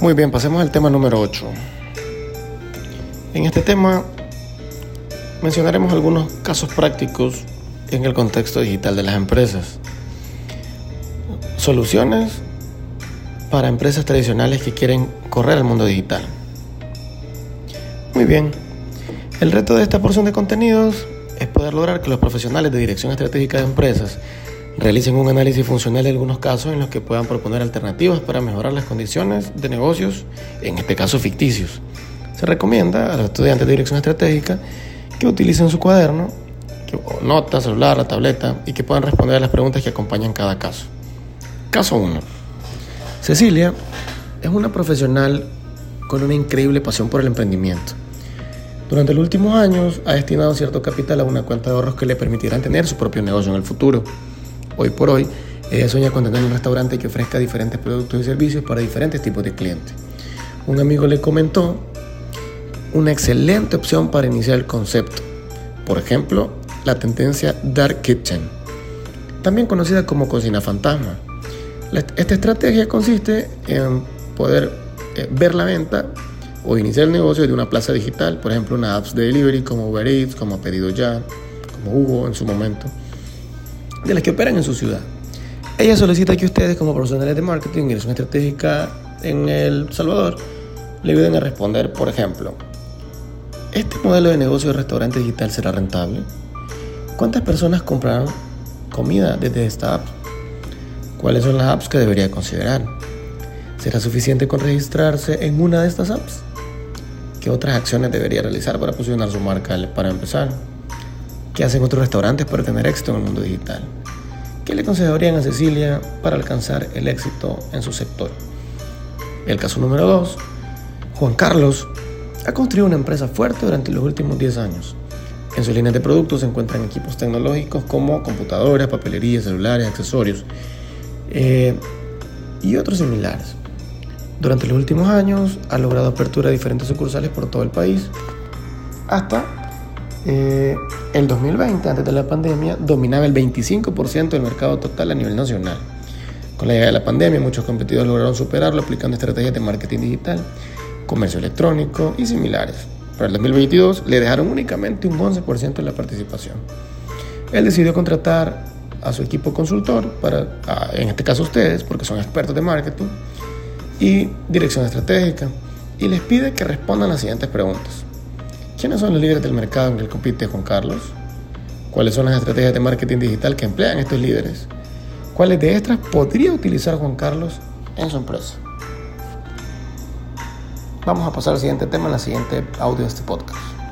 Muy bien, pasemos al tema número 8. En este tema mencionaremos algunos casos prácticos en el contexto digital de las empresas. Soluciones para empresas tradicionales que quieren correr al mundo digital. Muy bien, el reto de esta porción de contenidos es poder lograr que los profesionales de dirección estratégica de empresas realicen un análisis funcional de algunos casos en los que puedan proponer alternativas para mejorar las condiciones de negocios, en este caso ficticios. Se recomienda a los estudiantes de dirección estratégica que utilicen su cuaderno, nota, celular, tableta y que puedan responder a las preguntas que acompañan cada caso. Caso 1. Cecilia es una profesional con una increíble pasión por el emprendimiento. Durante los últimos años ha destinado cierto capital a una cuenta de ahorros que le permitirán tener su propio negocio en el futuro. Hoy por hoy, ella sueña con tener un restaurante que ofrezca diferentes productos y servicios para diferentes tipos de clientes. Un amigo le comentó una excelente opción para iniciar el concepto. Por ejemplo, la tendencia Dark Kitchen, también conocida como cocina fantasma. Esta estrategia consiste en poder eh, ver la venta o iniciar el negocio de una plaza digital, por ejemplo, una apps de delivery como Uber Eats, como Pedido Ya, como Hugo en su momento de las que operan en su ciudad. Ella solicita que ustedes como profesionales de marketing y dirección estratégica en El Salvador le ayuden a responder, por ejemplo, ¿este modelo de negocio de restaurante digital será rentable? ¿Cuántas personas comprarán comida desde esta app? ¿Cuáles son las apps que debería considerar? ¿Será suficiente con registrarse en una de estas apps? ¿Qué otras acciones debería realizar para posicionar su marca para empezar? ¿Qué hacen otros restaurantes para tener éxito en el mundo digital? ¿Qué le aconsejarían a Cecilia para alcanzar el éxito en su sector? El caso número 2. Juan Carlos ha construido una empresa fuerte durante los últimos 10 años. En sus líneas de productos se encuentran equipos tecnológicos como computadoras, papelería, celulares, accesorios eh, y otros similares. Durante los últimos años ha logrado apertura de diferentes sucursales por todo el país hasta eh, el 2020, antes de la pandemia, dominaba el 25% del mercado total a nivel nacional. Con la llegada de la pandemia, muchos competidores lograron superarlo aplicando estrategias de marketing digital, comercio electrónico y similares. Para el 2022 le dejaron únicamente un 11% de la participación. Él decidió contratar a su equipo consultor, para, en este caso ustedes, porque son expertos de marketing y dirección estratégica, y les pide que respondan las siguientes preguntas. ¿Quiénes son los líderes del mercado en el que compite Juan Carlos? ¿Cuáles son las estrategias de marketing digital que emplean estos líderes? ¿Cuáles de estas podría utilizar Juan Carlos en su empresa? Vamos a pasar al siguiente tema en la siguiente audio de este podcast.